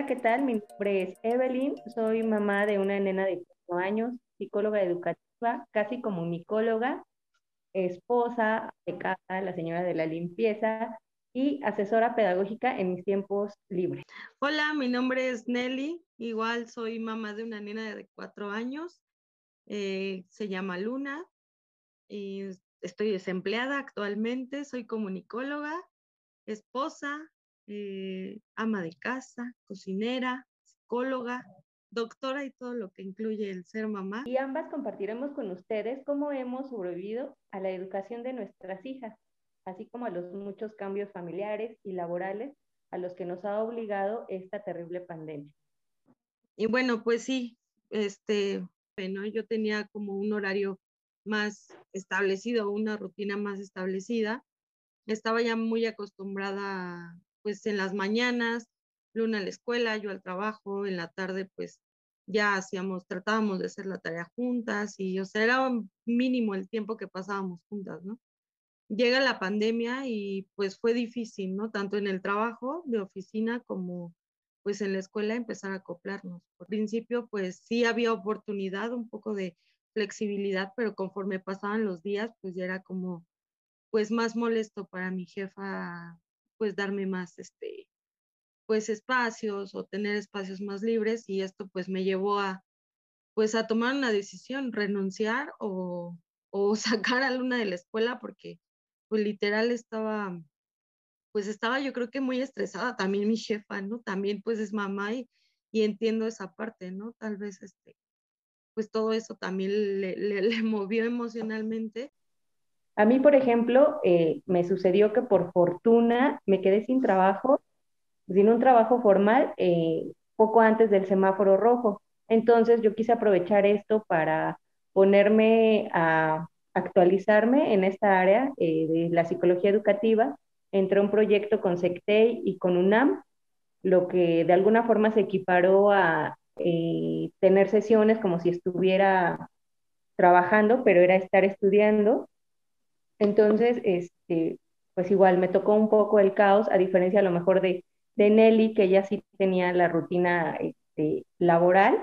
Hola, ¿qué tal? Mi nombre es Evelyn, soy mamá de una nena de 4 años, psicóloga educativa, casi comunicóloga, esposa de casa, la señora de la limpieza y asesora pedagógica en mis tiempos libres. Hola, mi nombre es Nelly, igual soy mamá de una nena de cuatro años, eh, se llama Luna y estoy desempleada actualmente, soy comunicóloga, esposa, eh, ama de casa, cocinera, psicóloga, doctora y todo lo que incluye el ser mamá. Y ambas compartiremos con ustedes cómo hemos sobrevivido a la educación de nuestras hijas, así como a los muchos cambios familiares y laborales a los que nos ha obligado esta terrible pandemia. Y bueno, pues sí, este, bueno, yo tenía como un horario más establecido, una rutina más establecida. Estaba ya muy acostumbrada, pues en las mañanas, Luna a la escuela, yo al trabajo, en la tarde pues ya hacíamos, tratábamos de hacer la tarea juntas y, o sea, era mínimo el tiempo que pasábamos juntas, ¿no? Llega la pandemia y pues fue difícil, ¿no? Tanto en el trabajo de oficina como pues en la escuela empezar a acoplarnos. Por principio pues sí había oportunidad, un poco de flexibilidad, pero conforme pasaban los días pues ya era como pues más molesto para mi jefa pues darme más este pues espacios o tener espacios más libres y esto pues me llevó a pues a tomar una decisión, renunciar o, o sacar a Luna de la escuela porque pues literal estaba pues estaba yo creo que muy estresada también mi jefa, ¿no? También pues es mamá y, y entiendo esa parte, ¿no? Tal vez este pues todo eso también le, movió emocionalmente. A mí, por ejemplo, eh, me sucedió que por fortuna me quedé sin trabajo sin un trabajo formal eh, poco antes del semáforo rojo. Entonces yo quise aprovechar esto para ponerme a actualizarme en esta área eh, de la psicología educativa. Entré un proyecto con SECTEI y con UNAM, lo que de alguna forma se equiparó a tener sesiones como si estuviera trabajando, pero era estar estudiando. Entonces, este, pues igual me tocó un poco el caos, a diferencia a lo mejor de de Nelly, que ella sí tenía la rutina este, laboral,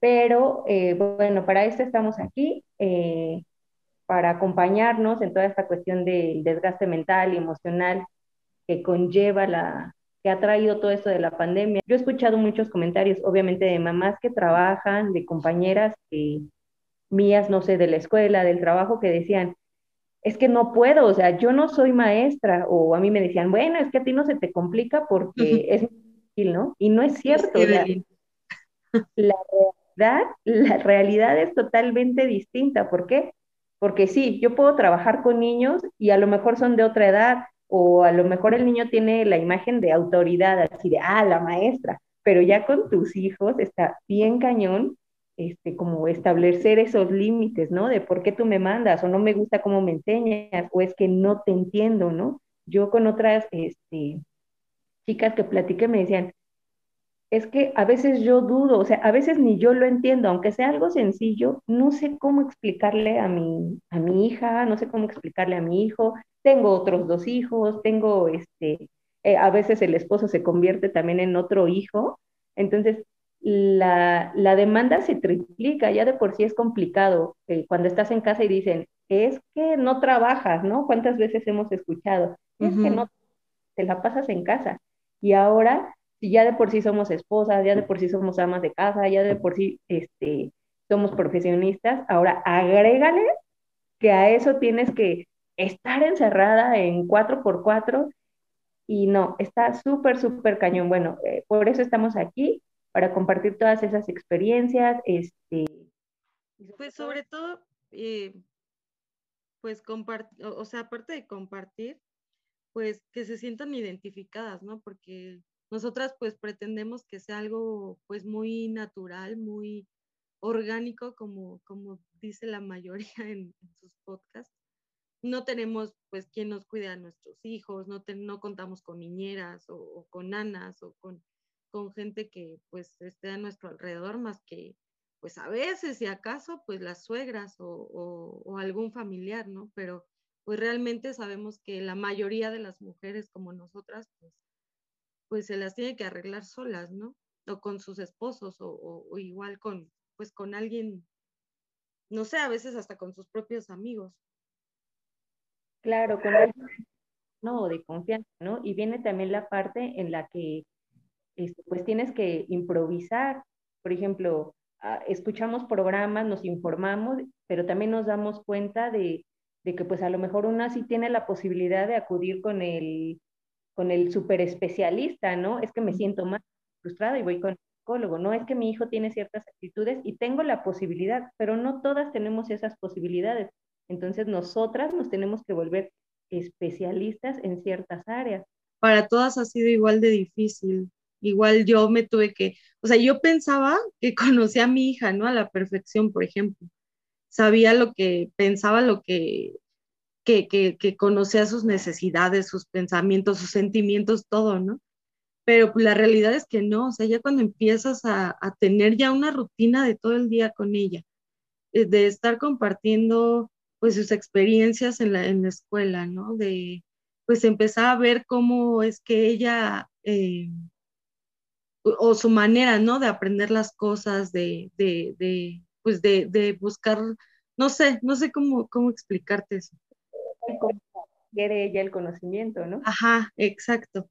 pero eh, bueno, para esto estamos aquí, eh, para acompañarnos en toda esta cuestión del desgaste mental y emocional que conlleva la que ha traído todo esto de la pandemia. Yo he escuchado muchos comentarios, obviamente, de mamás que trabajan, de compañeras mías, no sé, de la escuela, del trabajo, que decían, es que no puedo, o sea, yo no soy maestra, o a mí me decían, bueno, es que a ti no se te complica porque es difícil, ¿no? Y no es cierto. la, la, realidad, la realidad es totalmente distinta. ¿Por qué? Porque sí, yo puedo trabajar con niños y a lo mejor son de otra edad, o a lo mejor el niño tiene la imagen de autoridad, así de, ah, la maestra, pero ya con tus hijos está bien cañón este, como establecer esos límites, ¿no? De por qué tú me mandas o no me gusta cómo me enseñas o es que no te entiendo, ¿no? Yo con otras este, chicas que platiqué me decían, es que a veces yo dudo, o sea, a veces ni yo lo entiendo, aunque sea algo sencillo, no sé cómo explicarle a mi, a mi hija, no sé cómo explicarle a mi hijo, tengo otros dos hijos, tengo, este, eh, a veces el esposo se convierte también en otro hijo, entonces la, demanda se triplica, ya de por sí es complicado eh, cuando estás en casa y dicen, es que no trabajas, ¿no? ¿Cuántas veces hemos escuchado? Es que no te la pasas en casa. Y ahora, si ya de por sí somos esposas, ya de por sí somos amas de casa, ya de por sí este, somos profesionistas, ahora agrégale que a eso tienes que estar encerrada en 4x4 y no, está súper, súper cañón. Bueno, eh, por eso estamos aquí para compartir todas esas experiencias. Este, pues sobre todo, eh, pues compartir, o sea, aparte de compartir, pues que se sientan identificadas, ¿no? Porque nosotras pues pretendemos que sea algo pues muy natural, muy orgánico, como, como dice la mayoría en, sus podcasts. No tenemos pues quien nos cuide a nuestros hijos, no, no contamos con niñeras o, o con nanas o con con gente que pues esté a nuestro alrededor más que pues a veces si acaso pues las suegras o, algún familiar, ¿no? Pero pues realmente sabemos que la mayoría de las mujeres como nosotras pues pues se las tiene que arreglar solas, ¿no? O con sus esposos o, o igual con, pues con alguien, no sé, a veces hasta con sus propios amigos. Claro, con alguien no, de confianza, ¿no? Y viene también la parte en la que este, pues tienes que improvisar. Por ejemplo, ah, escuchamos programas, nos informamos, pero también nos damos cuenta de, que pues a lo mejor una sí tiene la posibilidad de acudir con el, con el super especialista, ¿no? Es que me siento más frustrada y voy con el psicólogo, no es que mi hijo tiene ciertas actitudes y tengo la posibilidad, pero no todas tenemos esas posibilidades. Entonces nosotras nos tenemos que volver especialistas en ciertas áreas. Para todas ha sido igual de difícil. Igual yo me tuve que, o sea, yo pensaba que conocía a mi hija, ¿no? A la perfección, por ejemplo. Sabía lo que pensaba, lo que, que, que, conocía sus necesidades, sus pensamientos, sus sentimientos, todo, ¿no? Pero pues, la realidad es que no, o sea, ya cuando empiezas a, a tener ya una rutina de todo el día con ella, eh, de estar compartiendo pues sus experiencias en la, en la escuela, ¿no? De pues empezar a ver cómo es que ella, eh, o su manera, ¿no? De aprender las cosas, de, de, de pues de, de, buscar, no sé, no sé cómo, cómo explicarte eso. quiere ella el conocimiento, ¿no? Ajá, exacto.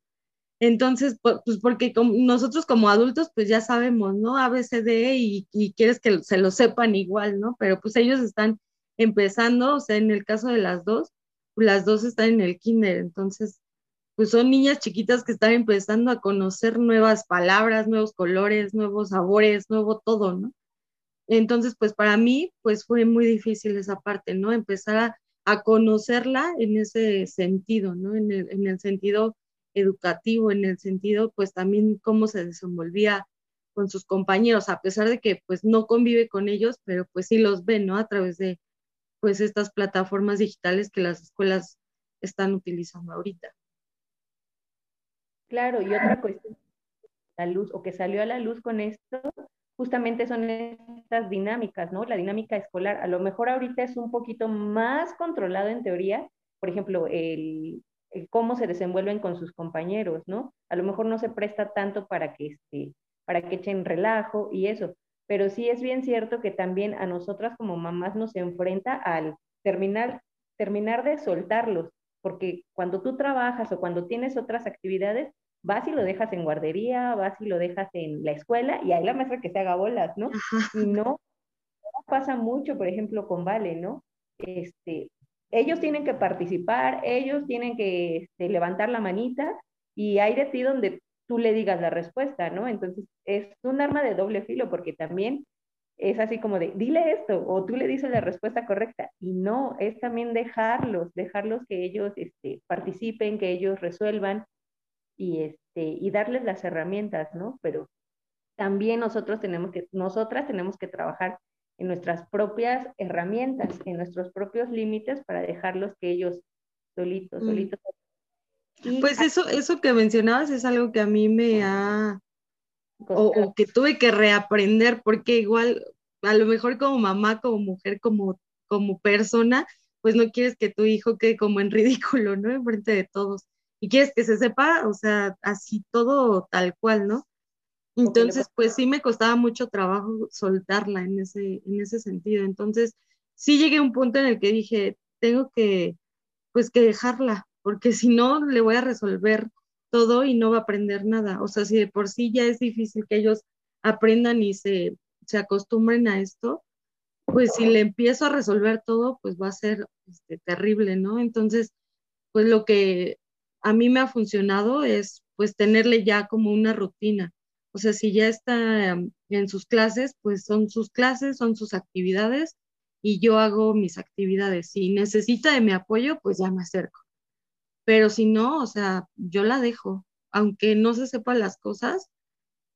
Entonces, pues porque nosotros como adultos, pues ya sabemos, ¿no? ABCD y, y quieres que se lo sepan igual, ¿no? Pero pues ellos están empezando, o sea, en el caso de las dos, las dos están en el kinder, entonces, pues son niñas chiquitas que están empezando a conocer nuevas palabras, nuevos colores, nuevos sabores, nuevo todo, ¿no? Entonces, pues para mí, pues fue muy difícil esa parte, ¿no? Empezar a, conocerla en ese sentido, ¿no? En el, en el sentido educativo, en el sentido, pues también cómo se desenvolvía con sus compañeros, a pesar de que pues no convive con ellos, pero pues sí los ve, ¿no? A través de, pues estas plataformas digitales que las escuelas están utilizando ahorita. Claro, y otra cuestión, la luz, o que salió a la luz con esto, justamente son estas dinámicas, ¿no? La dinámica escolar, a lo mejor ahorita es un poquito más controlado en teoría, por ejemplo, el, cómo se desenvuelven con sus compañeros, ¿no? A lo mejor no se presta tanto para que, este, para que echen relajo y eso, pero sí es bien cierto que también a nosotras como mamás nos enfrenta al terminar, terminar de soltarlos, porque cuando tú trabajas o cuando tienes otras actividades, vas y lo dejas en guardería, vas y lo dejas en la escuela y hay la maestra que se haga bolas, ¿no? Y no, pasa mucho, por ejemplo, con Vale, ¿no? Este, ellos tienen que participar, ellos tienen que este, levantar la manita y hay de ti donde tú le digas la respuesta, ¿no? Entonces es un arma de doble filo porque también es así como de, dile esto o tú le dices la respuesta correcta y no, es también dejarlos, dejarlos que ellos este, participen, que ellos resuelvan y, este, y darles las herramientas, ¿no? Pero también nosotros tenemos que, nosotras tenemos que trabajar en nuestras propias herramientas, en nuestros propios límites para dejarlos que ellos solitos, mm. solitos pues eso, eso que mencionabas es algo que a mí me ha, o, que tuve que reaprender, porque igual, a lo mejor como mamá, como mujer, como, como persona, pues no quieres que tu hijo quede como en ridículo, ¿no? En frente de todos. Y quieres que se sepa, o sea, así todo tal cual, ¿no? Entonces, pues sí me costaba mucho trabajo soltarla en ese, en ese sentido. Entonces, sí llegué a un punto en el que dije, tengo que, pues que dejarla, porque si no, le voy a resolver todo y no va a aprender nada. O sea, si de por sí ya es difícil que ellos aprendan y se, se acostumbren a esto, pues si le empiezo a resolver todo, pues va a ser este, terrible, ¿no? Entonces, pues lo que a mí me ha funcionado es pues tenerle ya como una rutina. O sea, si ya está en sus clases, pues son sus clases, son sus actividades y yo hago mis actividades. Si necesita de mi apoyo, pues ya me acerco pero si no, o sea, yo la dejo, aunque no se sepan las cosas,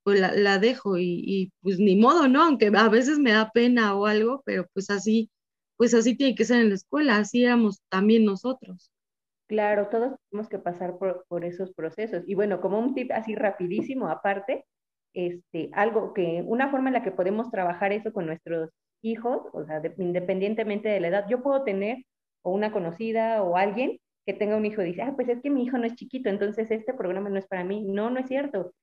pues la, dejo y, pues ni modo, ¿no? Aunque a veces me da pena o algo, pero pues así, pues así tiene que ser en la escuela, así éramos también nosotros. Claro, todos tenemos que pasar por, esos procesos. Y bueno, como un tip así rapidísimo, aparte, este, algo que, una forma en la que podemos trabajar eso con nuestros hijos, o sea, independientemente de la edad, yo puedo tener o una conocida o alguien que tenga un hijo dice, ah, pues es que mi hijo no es chiquito, entonces este programa no es para mí. No, no es cierto.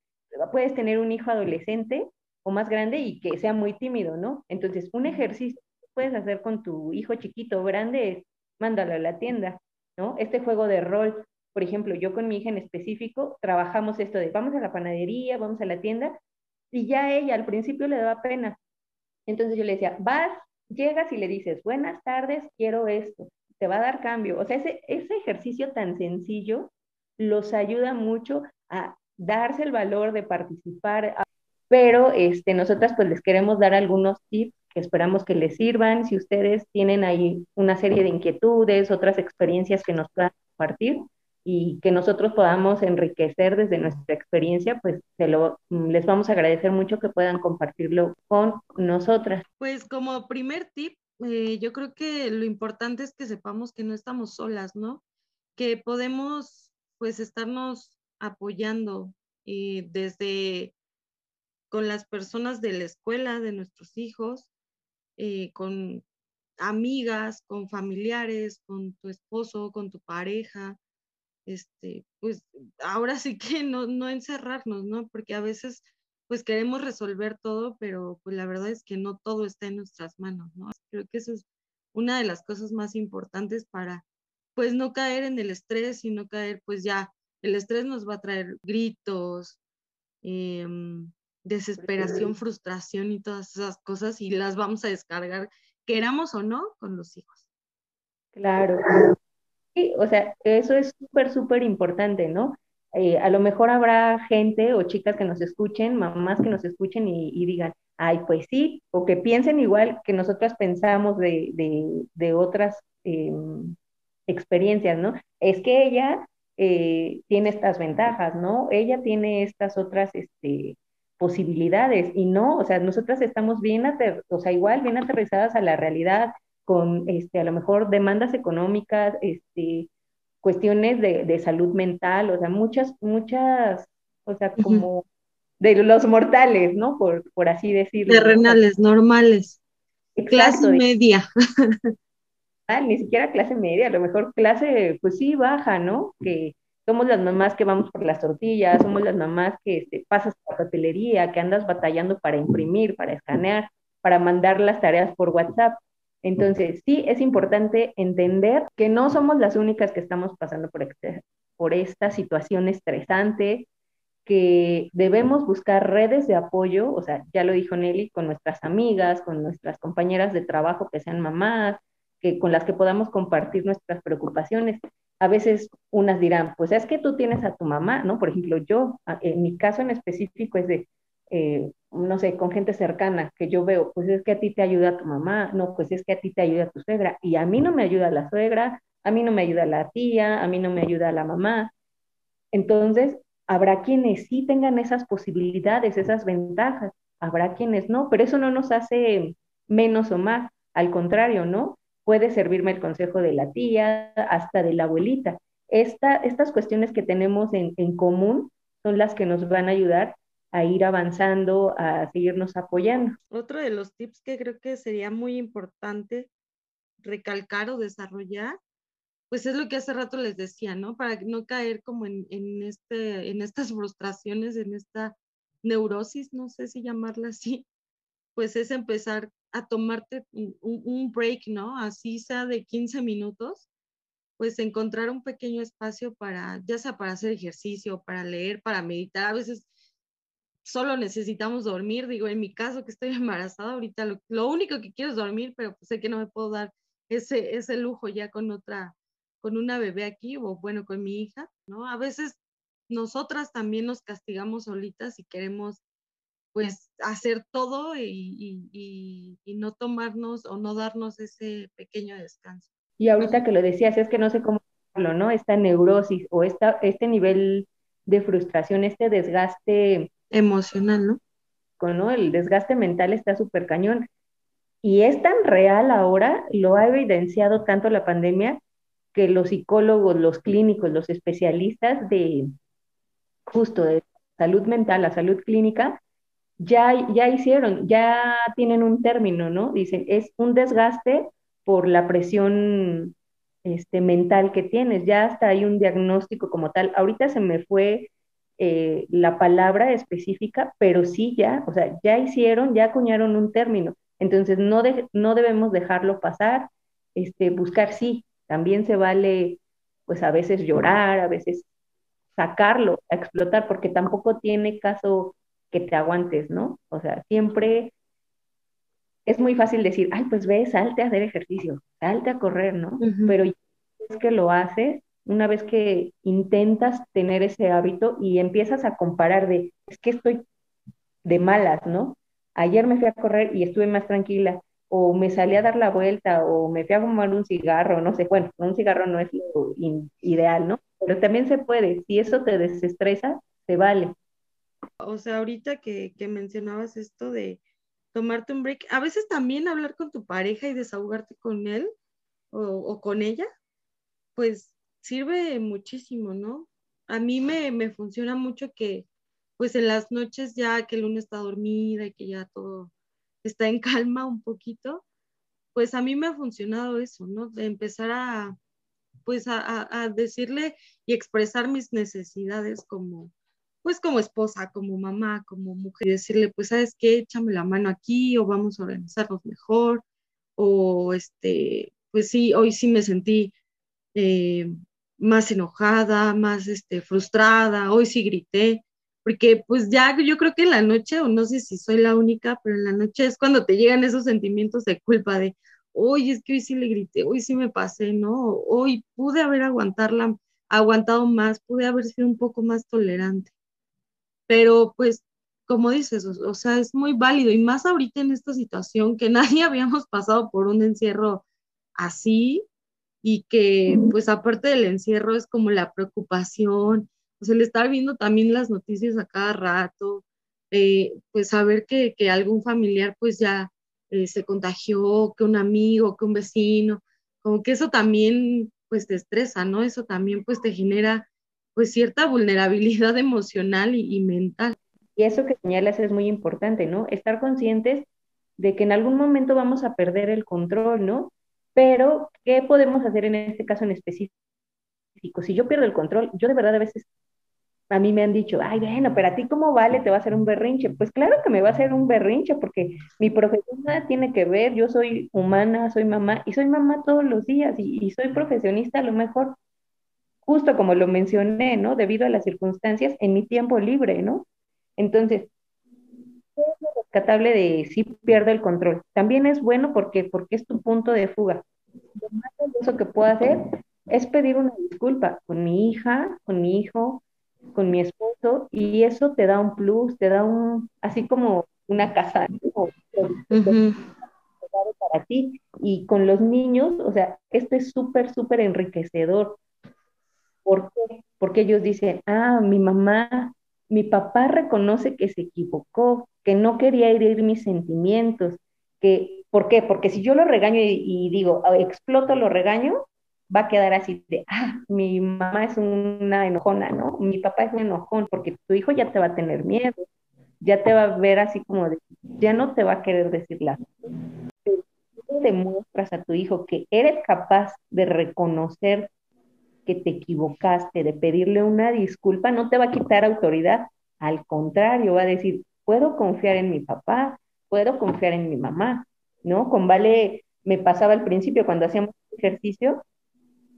Puedes tener un hijo adolescente o más grande y que sea muy tímido, ¿no? Entonces, un ejercicio que puedes hacer con tu hijo chiquito o grande es mándalo a la tienda, ¿no? Este juego de rol, por ejemplo, yo con mi hija en específico trabajamos esto de vamos a la panadería, vamos a la tienda, y ya ella al principio le daba pena. Entonces yo le decía, vas, llegas y le dices, buenas tardes, quiero esto, te va a dar cambio. O sea, ese, ese ejercicio tan sencillo los ayuda mucho a darse el valor de participar, pero este, nosotras pues les queremos dar algunos tips que esperamos que les sirvan. Si ustedes tienen ahí una serie de inquietudes, otras experiencias que nos puedan compartir y que nosotros podamos enriquecer desde nuestra experiencia, pues se lo, mm, les vamos a agradecer mucho que puedan compartirlo con nosotras. Pues como primer tip, eh, yo creo que lo importante es que sepamos que no estamos solas, ¿no? Que podemos pues estarnos apoyando y eh, desde con las personas de la escuela, de nuestros hijos, eh, con amigas, con familiares, con tu esposo, con tu pareja, este, pues ahora sí que no, no encerrarnos, ¿no? Porque a veces pues queremos resolver todo, pero pues la verdad es que no todo está en nuestras manos, ¿no? Creo que eso es una de las cosas más importantes para pues no caer en el estrés y no caer pues ya, el estrés nos va a traer gritos, em, desesperación, frustración y todas esas cosas y las vamos a descargar, queramos o no, con los hijos. Claro. Sí, o sea, eso es súper, súper importante, ¿no? Eh, a lo mejor habrá gente o chicas que nos escuchen, mamás que nos escuchen y, digan, ay, pues sí, o que piensen igual que nosotras pensamos de, de, otras em, experiencias, ¿no? Es que ella eh, tiene estas ventajas, ¿no? Ella tiene estas otras este, posibilidades y no, o sea, nosotras estamos bien, o sea, igual bien aterrizadas a la realidad con, este, a lo mejor demandas económicas, este, cuestiones de, de salud mental, o sea, muchas, muchas, o sea, como de los mortales, ¿no? Por, por así decirlo. Terrenales, normales. clase media. Ah, ni siquiera clase media, a lo mejor clase, pues sí, baja, ¿no? Que somos las mamás que vamos por las tortillas, somos las mamás que este, pasas por la papelería, que andas batallando para imprimir, para escanear, para mandar las tareas por WhatsApp. Entonces, sí, es importante entender que no somos las únicas que estamos pasando por, por esta situación estresante, que debemos buscar redes de apoyo, o sea, ya lo dijo Nelly, con nuestras amigas, con nuestras compañeras de trabajo que sean mamás, que, con las que podamos compartir nuestras preocupaciones. A veces unas dirán, pues es que tú tienes a tu mamá, ¿no? Por ejemplo, yo, en mi caso en específico es de, eh, no sé, con gente cercana que yo veo, pues es que a ti te ayuda tu mamá, no, pues es que a ti te ayuda tu suegra, y a mí no me ayuda la suegra, a mí no me ayuda la tía, a mí no me ayuda la mamá. Entonces, habrá quienes sí tengan esas posibilidades, esas ventajas, habrá quienes no, pero eso no nos hace menos o más, al contrario, ¿no? Puede servirme el consejo de la tía, hasta de la abuelita. Esta, estas cuestiones que tenemos en, en común son las que nos van a ayudar a ir avanzando, a seguirnos apoyando. Otro de los tips que creo que sería muy importante recalcar o desarrollar, pues es lo que hace rato les decía, ¿no? Para no caer como en, en, este, en estas frustraciones, en esta neurosis, no sé si llamarla así, pues es empezar a tomarte un, un, break, ¿no? Así sea de 15 minutos, pues encontrar un pequeño espacio para, ya sea para hacer ejercicio, para leer, para meditar. A veces solo necesitamos dormir. Digo, en mi caso que estoy embarazada, ahorita lo, único que quiero es dormir, pero pues sé que no me puedo dar ese, ese lujo ya con otra, con una bebé aquí o bueno, con mi hija, ¿no? A veces nosotras también nos castigamos solitas y queremos pues hacer todo y, y, y, no tomarnos o no darnos ese pequeño descanso. Y ahorita que lo decías, es que no sé cómo hablarlo, ¿no? Esta neurosis o esta, este nivel de frustración, este desgaste emocional, ¿no? Con, ¿no? El desgaste mental está súper cañón. Y es tan real ahora, lo ha evidenciado tanto la pandemia, que los psicólogos, los clínicos, los especialistas de justo de salud mental, la salud clínica, ya, ya hicieron, ya tienen un término, ¿no? Dicen, es un desgaste por la presión este, mental que tienes, ya hasta hay un diagnóstico como tal. Ahorita se me fue eh, la palabra específica, pero sí ya, o sea, ya hicieron, ya acuñaron un término. Entonces no, no debemos dejarlo pasar, este, buscar sí, también se vale pues a veces llorar, a veces sacarlo, a explotar, porque tampoco tiene caso que te aguantes, ¿no? O sea, siempre es muy fácil decir, ay, pues ve, salte a hacer ejercicio, salte a correr, ¿no? Pero es que lo haces, una vez que intentas tener ese hábito y empiezas a comparar de, es que estoy de malas, ¿no? Ayer me fui a correr y estuve más tranquila, o me salí a dar la vuelta, o me fui a fumar un cigarro, no sé, bueno, un cigarro no es lo ideal, ¿no? Pero también se puede, si eso te desestresa, se vale. O sea, ahorita que, que mencionabas esto de, tomarte un break, a veces también hablar con tu pareja y desahogarte con él o, con ella, pues sirve muchísimo, ¿no? A mí me, me, funciona mucho que pues en las noches ya que el lunes está dormida y que ya todo está en calma un poquito, pues a mí me ha funcionado eso, ¿no? De empezar a, pues a decirle y expresar mis necesidades como, pues como esposa, como mamá, como mujer, decirle, pues, ¿sabes qué? Échame la mano aquí o vamos a organizarnos mejor, o este, pues sí, hoy sí me sentí eh, más enojada, más este, frustrada, hoy sí grité, porque pues ya yo creo que en la noche, o no sé si soy la única, pero en la noche es cuando te llegan esos sentimientos de culpa de, hoy es que hoy sí le grité, hoy sí me pasé, ¿no? Hoy pude haber aguantarla, aguantado más, pude haber sido un poco más tolerante. Pero pues, como dices, o, sea, es muy válido y más ahorita en esta situación que nadie habíamos pasado por un encierro así y que pues aparte del encierro es como la preocupación, o sea, el estar viendo también las noticias a cada rato, eh, pues saber que, que, algún familiar pues ya eh, se contagió, que un amigo, que un vecino, como que eso también pues te estresa, ¿no? Eso también pues te genera pues cierta vulnerabilidad emocional y, mental. Y eso que señalas es muy importante, ¿no? Estar conscientes de que en algún momento vamos a perder el control, ¿no? Pero, ¿qué podemos hacer en este caso en específico? Si yo pierdo el control, yo de verdad a veces, a mí me han dicho, ay, bueno, pero a ti cómo vale, te va a hacer un berrinche. Pues claro que me va a hacer un berrinche porque mi profesión tiene que ver, yo soy humana, soy mamá y soy mamá todos los días y, y soy profesionista a lo mejor justo como lo mencioné, ¿no? Debido a las circunstancias en mi tiempo libre, ¿no? Entonces, es rescatable de si pierde el control. También es bueno porque, porque es tu punto de fuga. Lo más valioso que puedo hacer es pedir una disculpa con mi hija, con mi hijo, con mi esposo, y eso te da un plus, te da un, así como una casa, ¿no? para ti. Y con los niños, o sea, esto es súper, súper enriquecedor ¿Por qué? Porque ellos dicen, ah, mi mamá, mi papá reconoce que se equivocó, que no quería herir mis sentimientos, que, ¿por qué? Porque si yo lo regaño y, digo, ah, exploto, lo regaño, va a quedar así de, ah, mi mamá es una enojona, ¿no? Mi papá es un enojón, porque tu hijo ya te va a tener miedo, ya te va a ver así como ya no te va a querer decir la Pero tú demuestras a tu hijo que eres capaz de reconocer que te equivocaste, de pedirle una disculpa, no te va a quitar autoridad. Al contrario, va a decir, puedo confiar en mi papá, puedo confiar en mi mamá, ¿no? Con Vale me pasaba al principio cuando hacíamos ejercicio,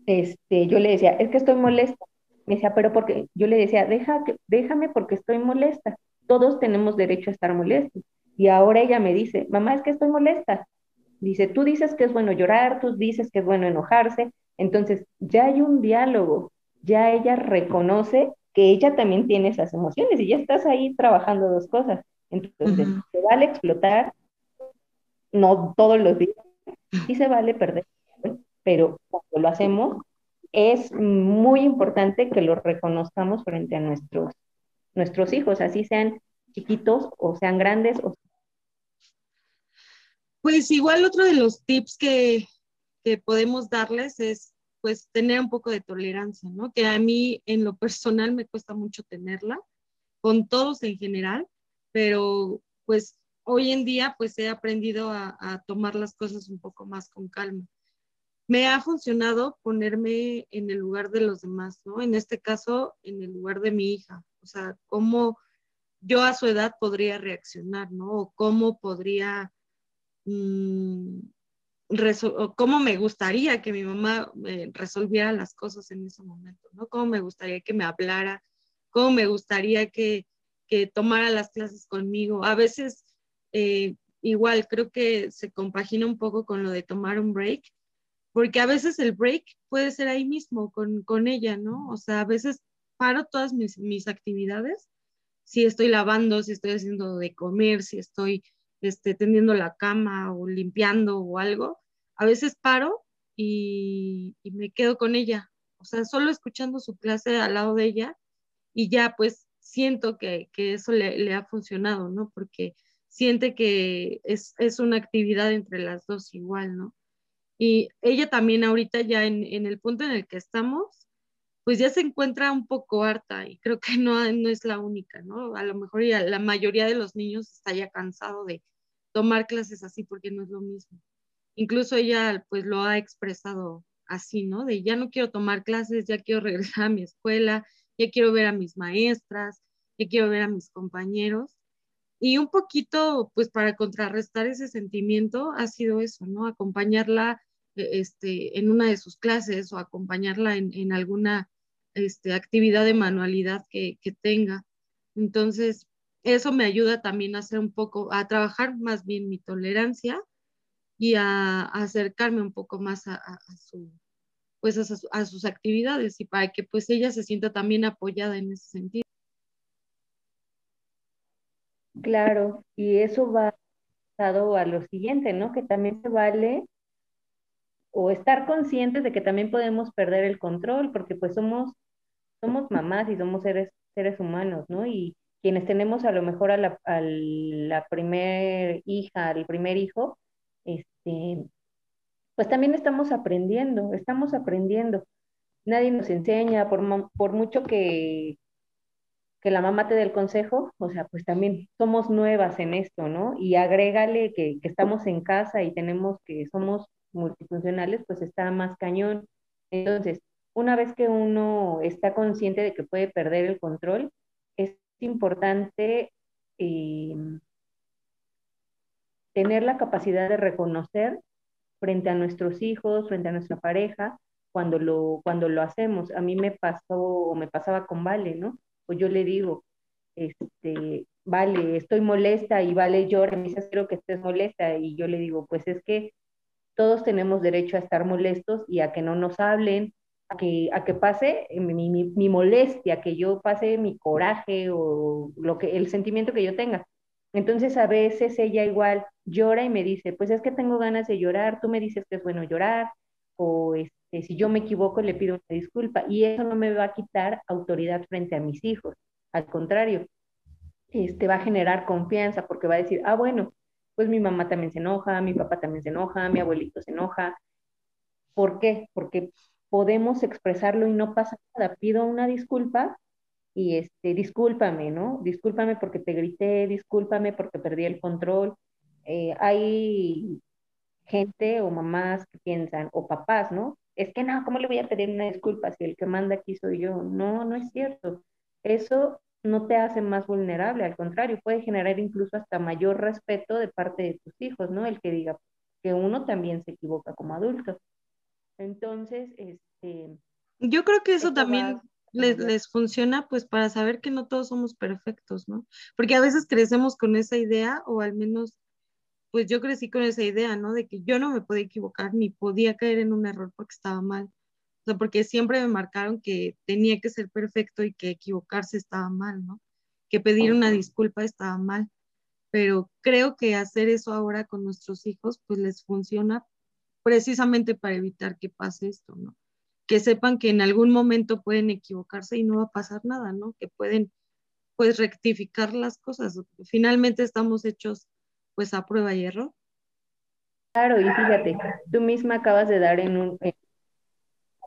este, yo le decía, es que estoy molesta. Me decía, pero porque yo le decía, Deja, déjame porque estoy molesta. Todos tenemos derecho a estar molestos. Y ahora ella me dice, mamá, es que estoy molesta. Dice, tú dices que es bueno llorar, tú dices que es bueno enojarse, entonces, ya hay un diálogo, ya ella reconoce que ella también tiene esas emociones y ya estás ahí trabajando dos cosas. Entonces, se vale explotar, no todos los días, y se vale perder, pero cuando lo hacemos, es muy importante que lo reconozcamos frente a nuestros, nuestros hijos, así sean chiquitos o sean grandes. Pues igual otro de los tips que, que podemos darles es pues tener un poco de tolerancia, ¿no? Que a mí en lo personal me cuesta mucho tenerla, con todos en general, pero pues hoy en día pues he aprendido a, tomar las cosas un poco más con calma. me ha funcionado ponerme en el lugar de los demás, ¿no? En este caso, en el lugar de mi hija. O sea, cómo yo a su edad podría reaccionar, ¿no? O cómo podría, mm, cómo me gustaría que mi mamá eh, resolviera las cosas en ese momento, ¿no? Cómo me gustaría que me hablara, cómo me gustaría que, que tomara las clases conmigo. A veces, eh, igual, creo que se compagina un poco con lo de tomar un break, porque a veces el break puede ser ahí mismo con, con ella, ¿no? O sea, a veces paro todas mis, mis actividades, si estoy lavando, si estoy haciendo de comer, si estoy este, tendiendo la cama o limpiando o algo, a veces paro y, y me quedo con ella, o sea, solo escuchando su clase al lado de ella y ya pues siento que, que eso le, le, ha funcionado, ¿no? Porque siente que es, es, una actividad entre las dos igual, ¿no? Y ella también ahorita ya en, en el punto en el que estamos, pues ya se encuentra un poco harta y creo que no, no es la única, ¿no? A lo mejor ya la mayoría de los niños está ya cansado de tomar clases así porque no es lo mismo. Incluso ella pues lo ha expresado así, ¿no? De ya no quiero tomar clases, ya quiero regresar a mi escuela, ya quiero ver a mis maestras, ya quiero ver a mis compañeros. Y un poquito, pues para contrarrestar ese sentimiento, ha sido eso, ¿no? Acompañarla e, este, en una de sus clases o acompañarla en, en alguna este, actividad de manualidad que, que, tenga. Entonces, eso me ayuda también a hacer un poco, a trabajar más bien mi tolerancia y a, a acercarme un poco más a, a, su, pues a, sus actividades y para que pues ella se sienta también apoyada en ese sentido. Claro, y eso va a lo siguiente, ¿no? Que también se vale o estar conscientes de que también podemos perder el control, porque pues somos somos mamás y somos seres, seres humanos, ¿no? Y quienes tenemos a lo mejor a la, a la primer hija, al primer hijo, este, pues también estamos aprendiendo, estamos aprendiendo. Nadie nos enseña, por, por mucho que, que la mamá te dé el consejo, o sea, pues también somos nuevas en esto, ¿no? Y agrégale que, que estamos en casa y tenemos que somos multifuncionales, pues está más cañón. Entonces, una vez que uno está consciente de que puede perder el control, es importante eh, tener la capacidad de reconocer frente a nuestros hijos, frente a nuestra pareja, cuando lo, cuando lo hacemos. A mí me pasó o me pasaba con Vale, ¿no? Pues yo le digo, este, Vale, estoy molesta y Vale llora, me dice, que estés molesta. Y yo le digo, pues es que todos tenemos derecho a estar molestos y a que no nos hablen, a que, a que pase mi, mi, mi, molestia, que yo pase mi coraje o lo que, el sentimiento que yo tenga. Entonces a veces ella igual llora y me dice, pues es que tengo ganas de llorar, tú me dices que es bueno llorar, o este, si yo me equivoco le pido una disculpa, y eso no me va a quitar autoridad frente a mis hijos, al contrario, este, va a generar confianza porque va a decir, ah, bueno, pues mi mamá también se enoja, mi papá también se enoja, mi abuelito se enoja. ¿Por qué? Porque podemos expresarlo y no pasa nada. Pido una disculpa y este, discúlpame, ¿no? Discúlpame porque te grité, discúlpame porque perdí el control. Eh, hay gente o mamás que piensan, o papás, ¿no? Es que no, ¿cómo le voy a pedir una disculpa si el que manda aquí soy yo? No, no es cierto. Eso no te hace más vulnerable, al contrario, puede generar incluso hasta mayor respeto de parte de tus hijos, ¿no? El que diga que uno también se equivoca como adulto. Entonces, este... Yo creo que eso también les, les, funciona pues para saber que no todos somos perfectos, ¿no? Porque a veces crecemos con esa idea, o al menos, pues yo crecí con esa idea, ¿no? De que yo no me podía equivocar ni podía caer en un error porque estaba mal. O sea, porque siempre me marcaron que tenía que ser perfecto y que equivocarse estaba mal, ¿no? Que pedir una disculpa estaba mal. Pero creo que hacer eso ahora con nuestros hijos, pues les funciona precisamente para evitar que pase esto, ¿no? Que sepan que en algún momento pueden equivocarse y no va a pasar nada, ¿no? Que pueden, pues, rectificar las cosas. Finalmente estamos hechos, pues, a prueba y error. Claro, y fíjate, tú misma acabas de dar en un,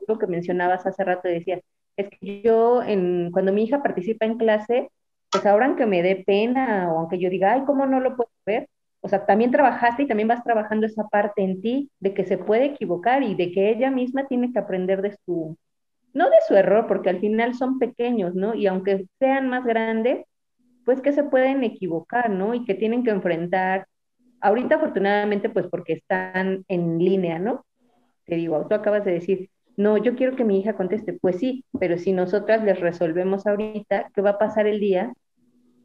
algo que mencionabas hace rato, decías, es que yo, en, cuando mi hija participa en clase, pues ahora aunque me dé pena o aunque yo diga, ay, ¿cómo no lo puedo ver? O sea, también trabajaste y también vas trabajando esa parte en ti de que se puede equivocar y de que ella misma tiene que aprender de su, no de su error, porque al final son pequeños, ¿no? Y aunque sean más grandes, pues que se pueden equivocar, ¿no? Y que tienen que enfrentar, ahorita afortunadamente, pues porque están en línea, ¿no? Te digo, tú acabas de decir, no, yo quiero que mi hija conteste, pues sí, pero si nosotras les resolvemos ahorita, ¿qué va a pasar el día?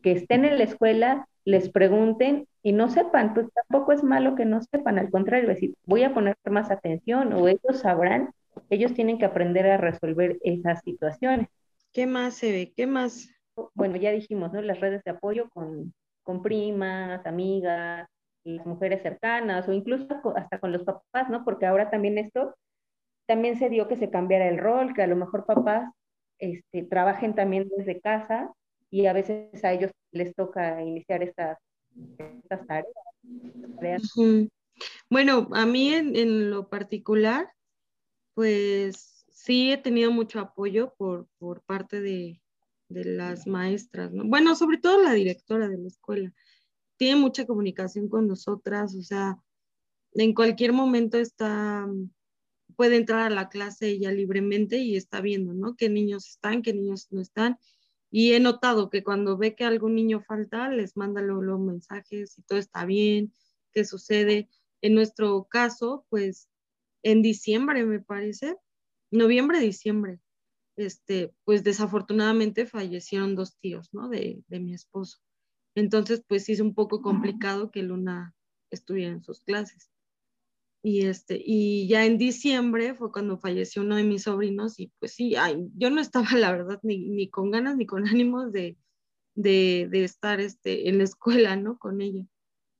Que estén en la escuela, les pregunten y no sepan, pues tampoco es malo que no sepan, al contrario, decir, voy a poner más atención o ellos sabrán, ellos tienen que aprender a resolver esas situaciones. ¿Qué más se ve? ¿Qué más? Bueno, ya dijimos, ¿no? Las redes de apoyo con, con primas, amigas, las mujeres cercanas o incluso hasta con los papás, ¿no? Porque ahora también esto, también se dio que se cambiara el rol, que a lo mejor papás este, trabajen también desde casa y a veces a ellos les toca iniciar estas, estas tareas. Bueno, a mí en, lo particular, pues sí he tenido mucho apoyo por, por parte de, de las maestras, ¿no? Bueno, sobre todo la directora de la escuela. Tiene mucha comunicación con nosotras, o sea, en cualquier momento está, puede entrar a la clase ella libremente y está viendo, ¿no? Qué niños están, qué niños no están. Y he notado que cuando ve que algún niño falta, les manda luego, mensajes y todo está bien, qué sucede. En nuestro caso, pues en diciembre, me parece, noviembre, diciembre, este, pues desafortunadamente fallecieron dos tíos, ¿no? De, de mi esposo. Entonces, pues sí es un poco complicado que Luna estuviera en sus clases. Y, este, y ya en diciembre fue cuando falleció uno de mis sobrinos y pues sí, ay, yo no estaba la verdad ni, ni con ganas ni con ánimos de, de, de, estar este, en la escuela, ¿no? Con ella.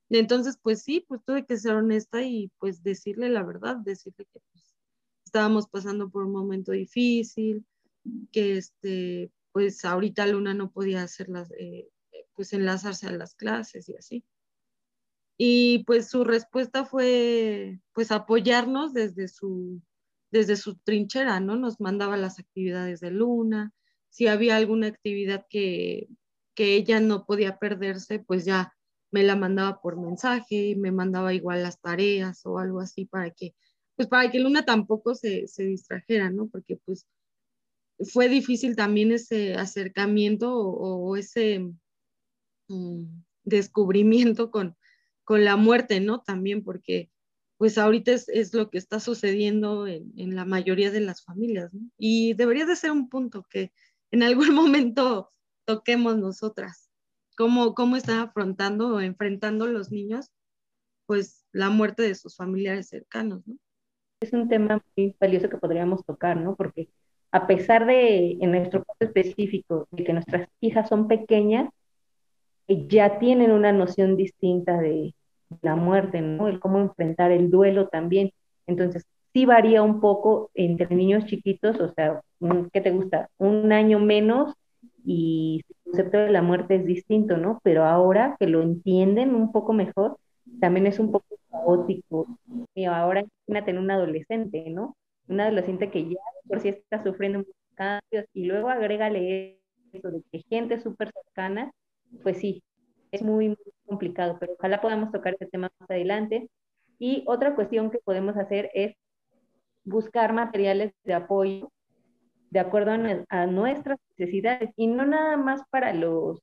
entonces, pues sí, pues tuve que ser honesta y pues decirle la verdad, decirle que pues, estábamos pasando por un momento difícil, que este, pues ahorita Luna no podía hacer las, eh, pues enlazarse a las clases y así. Y pues su respuesta fue pues apoyarnos desde su, desde su trinchera, ¿no? Nos mandaba las actividades de Luna, si había alguna actividad que, que ella no podía perderse, pues ya me la mandaba por mensaje, me mandaba igual las tareas o algo así para que, pues para que Luna tampoco se, se distrajera, ¿no? Porque pues fue difícil también ese acercamiento o, ese mm, descubrimiento con, con la muerte, ¿no? También porque pues ahorita es, lo que está sucediendo en, la mayoría de las familias, ¿no? Y debería de ser un punto que en algún momento toquemos nosotras, cómo, cómo están afrontando o enfrentando los niños, pues la muerte de sus familiares cercanos, ¿no? Es un tema muy valioso que podríamos tocar, ¿no? Porque a pesar de, en nuestro caso específico, de que nuestras hijas son pequeñas, ya tienen una noción distinta de la muerte, ¿no? El cómo enfrentar el duelo también. Entonces, sí varía un poco entre niños chiquitos, o sea, ¿qué te gusta? Un año menos y el concepto de la muerte es distinto, ¿no? Pero ahora que lo entienden un poco mejor, también es un poco caótico. Y ahora imagínate en un adolescente, ¿no? Un adolescente que ya por sí está sufriendo muchos cambios y luego agrégale eso de que gente súper cercana pues sí, es muy, complicado, pero ojalá podamos tocar este tema más adelante. Y otra cuestión que podemos hacer es buscar materiales de apoyo de acuerdo a, nuestras necesidades y no nada más para los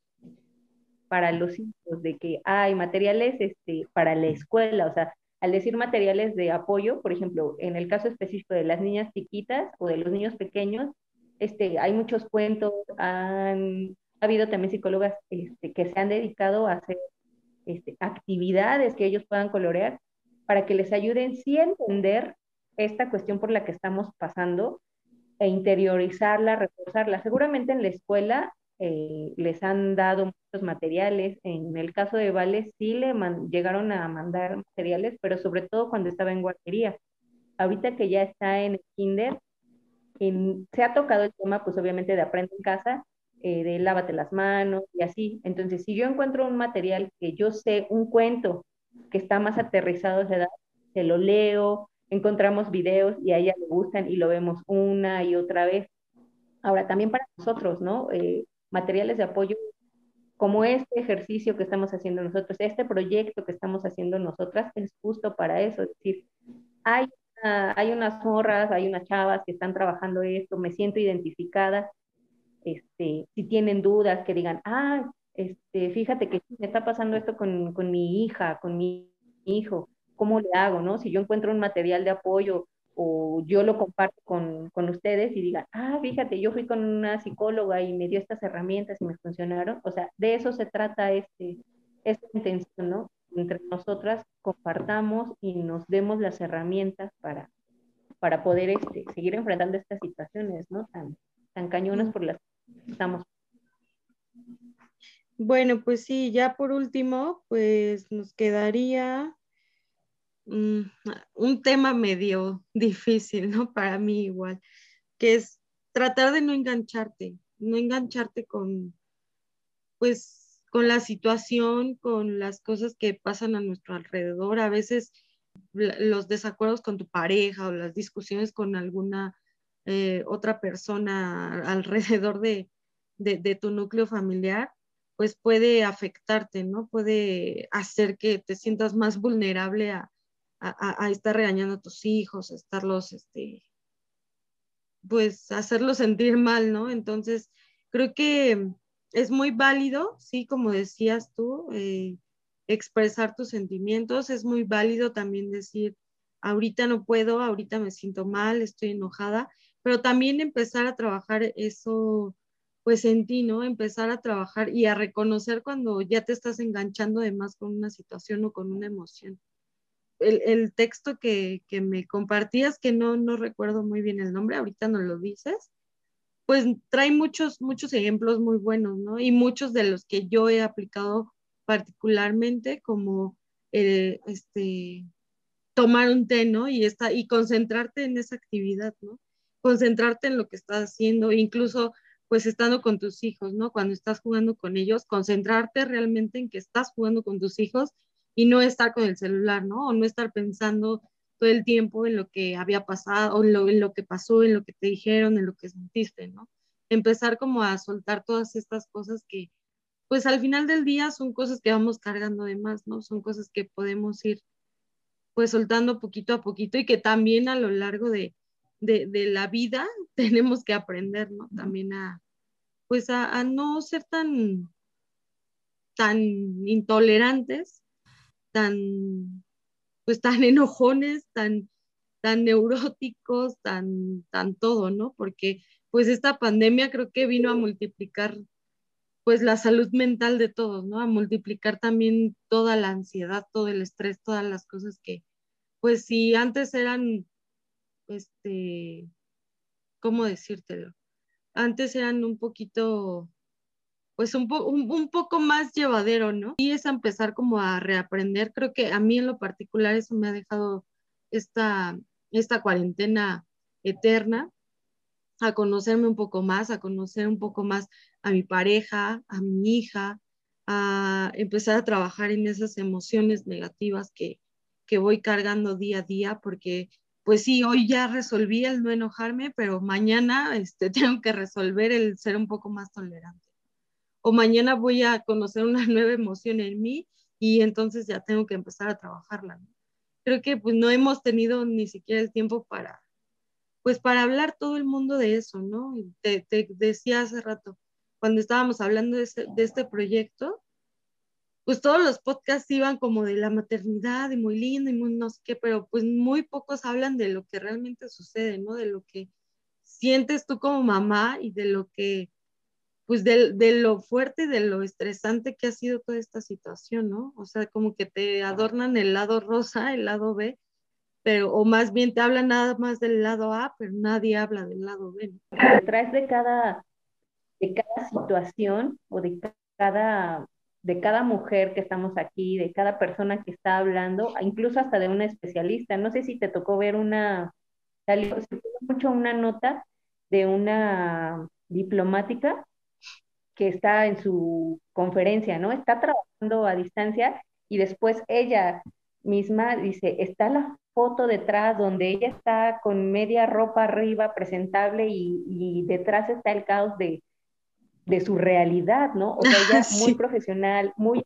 para los hijos de que hay materiales este, para la escuela, o sea, al decir materiales de apoyo, por ejemplo, en el caso específico de las niñas chiquitas o de los niños pequeños, este, hay muchos cuentos, han, ha habido también psicólogas este, que se han dedicado a hacer este, actividades que ellos puedan colorear para que les ayuden sí a entender esta cuestión por la que estamos pasando e interiorizarla, reforzarla. Seguramente en la escuela eh, les han dado muchos materiales. En el caso de Vale sí le llegaron a mandar materiales, pero sobre todo cuando estaba en guardería. Ahorita que ya está en el kinder, se ha tocado el tema, pues obviamente de aprender en casa, eh, de lávate las manos y así. Entonces, si yo encuentro un material que yo sé, un cuento que está más aterrizado a esa edad, se lo leo, encontramos videos y a ella le gustan y lo vemos una y otra vez. Ahora, también para nosotros, ¿no? Eh, materiales de apoyo como este ejercicio que estamos haciendo nosotros, este proyecto que estamos haciendo nosotras es justo para eso, es decir, hay, hay unas morras, hay unas chavas que están trabajando esto, me siento identificada, este, si tienen dudas, que digan, ah, este, fíjate que me está pasando esto con, con mi hija, con mi hijo, ¿cómo le hago, no? Si yo encuentro un material de apoyo o yo lo comparto con, con, ustedes y digan, ah, fíjate, yo fui con una psicóloga y me dio estas herramientas y me funcionaron. O sea, de eso se trata este, esta intención, ¿no? Entre nosotras compartamos y nos demos las herramientas para, para poder este, seguir enfrentando estas situaciones, ¿no? Tan, tan cañonas por las que estamos. Bueno, pues sí, ya por último, pues nos quedaría Mm, un tema medio difícil, ¿no? Para mí igual, que es tratar de no engancharte, no engancharte con, pues, con la situación, con las cosas que pasan a nuestro alrededor. A veces los desacuerdos con tu pareja o las discusiones con alguna eh, otra persona alrededor de, de tu núcleo familiar, pues puede afectarte, ¿no? Puede hacer que te sientas más vulnerable a, a, estar regañando a tus hijos, estarlos, este, pues, hacerlos sentir mal, ¿no? Entonces, creo que es muy válido, sí, como decías tú, eh, expresar tus sentimientos, es muy válido también decir, ahorita no puedo, ahorita me siento mal, estoy enojada, pero también empezar a trabajar eso, pues en ti, ¿no? Empezar a trabajar y a reconocer cuando ya te estás enganchando de más con una situación o con una emoción el, texto que, me compartías, que no, no recuerdo muy bien el nombre, ahorita no lo dices, pues trae muchos, muchos ejemplos muy buenos, ¿no? Y muchos de los que yo he aplicado particularmente, como el, este, tomar un té, ¿no? Y, esta, y concentrarte en esa actividad, ¿no? Concentrarte en lo que estás haciendo, incluso pues estando con tus hijos, ¿no? Cuando estás jugando con ellos, concentrarte realmente en que estás jugando con tus hijos y no estar con el celular, ¿no? O no estar pensando todo el tiempo en lo que había pasado, o en lo, que pasó, en lo que te dijeron, en lo que sentiste, ¿no? Empezar como a soltar todas estas cosas que, pues al final del día son cosas que vamos cargando de más, ¿no? Son cosas que podemos ir pues soltando poquito a poquito y que también a lo largo de, de, la vida tenemos que aprender, ¿no? También a, pues a, a no ser tan, tan intolerantes tan, pues tan enojones, tan, tan neuróticos, tan, tan todo, ¿no? Porque pues esta pandemia creo que vino a multiplicar pues la salud mental de todos, ¿no? A multiplicar también toda la ansiedad, todo el estrés, todas las cosas que, pues si antes eran, este, ¿cómo decírtelo? Antes eran un poquito pues un, un, poco más llevadero, ¿no? Y es empezar como a reaprender. Creo que a mí en lo particular eso me ha dejado esta, esta cuarentena eterna, a conocerme un poco más, a conocer un poco más a mi pareja, a mi hija, a empezar a trabajar en esas emociones negativas que, que voy cargando día a día, porque pues sí, hoy ya resolví el no enojarme, pero mañana este, tengo que resolver el ser un poco más tolerante o mañana voy a conocer una nueva emoción en mí y entonces ya tengo que empezar a trabajarla. Creo que pues no hemos tenido ni siquiera el tiempo para, pues para hablar todo el mundo de eso, ¿no? Te, te decía hace rato, cuando estábamos hablando de este proyecto, pues todos los podcasts iban como de la maternidad y muy lindo y muy no sé qué, pero pues muy pocos hablan de lo que realmente sucede, ¿no? De lo que sientes tú como mamá y de lo que pues de, de, lo fuerte, de lo estresante que ha sido toda esta situación, ¿no? O sea, como que te adornan el lado rosa, el lado B, pero, o más bien te hablan nada más del lado A, pero nadie habla del lado B. Detrás de cada, de cada situación o de cada, de cada mujer que estamos aquí, de cada persona que está hablando, incluso hasta de una especialista. No sé si te tocó ver una, salió mucho una nota de una diplomática que está en su conferencia, ¿no? Está trabajando a distancia y después ella misma dice, está la foto detrás donde ella está con media ropa arriba presentable y, detrás está el caos de, de su realidad, ¿no? O sea, ella muy profesional, muy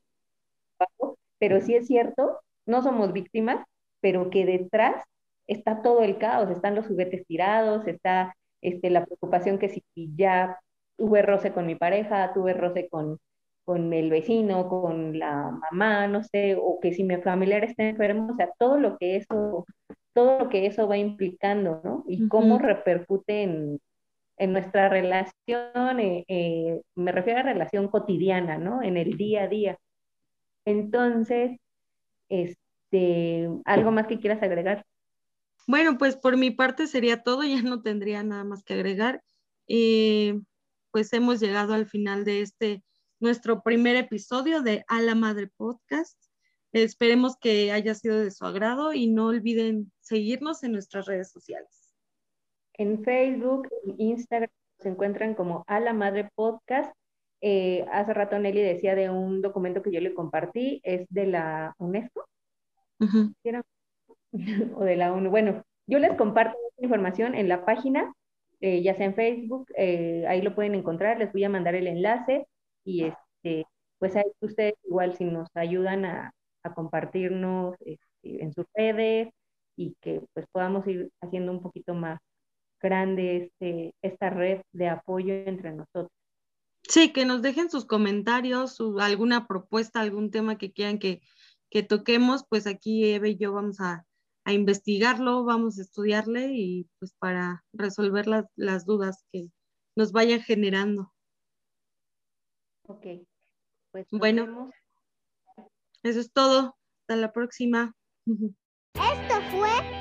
pero sí es cierto, no somos víctimas, pero que detrás está todo el caos, están los juguetes tirados, está este, la preocupación que si ya tuve roce con mi pareja, tuve roce con, con el vecino, con la mamá, no sé, o que si mi familiar está enfermo, o sea, todo lo que eso, todo lo que eso va implicando, ¿no? Y cómo repercute en, en nuestra relación, eh, eh, me refiero a relación cotidiana, ¿no? En el día a día. Entonces, este, ¿algo más que quieras agregar? Bueno, pues por mi parte sería todo, ya no tendría nada más que agregar. Eh, pues hemos llegado al final de este, nuestro primer episodio de A la Madre Podcast. Esperemos que haya sido de su agrado y no olviden seguirnos en nuestras redes sociales. En Facebook y Instagram se encuentran como A la Madre Podcast eh, hace rato Nelly decía de un documento que yo le compartí, es de la UNESCO. o de la ONU. Bueno, yo les comparto esta información en la página, eh, ya sea en Facebook, eh, ahí lo pueden encontrar, les voy a mandar el enlace y este, pues ahí ustedes igual si nos ayudan a, a compartirnos este, en sus redes y que pues podamos ir haciendo un poquito más grande este, esta red de apoyo entre nosotros. Sí, que nos dejen sus comentarios, alguna propuesta, algún tema que quieran que, toquemos, pues aquí Eve y yo vamos a, investigarlo, vamos a estudiarle y pues para resolver las, dudas que nos vayan generando. Ok, pues bueno, eso es todo. Hasta la próxima. Esto fue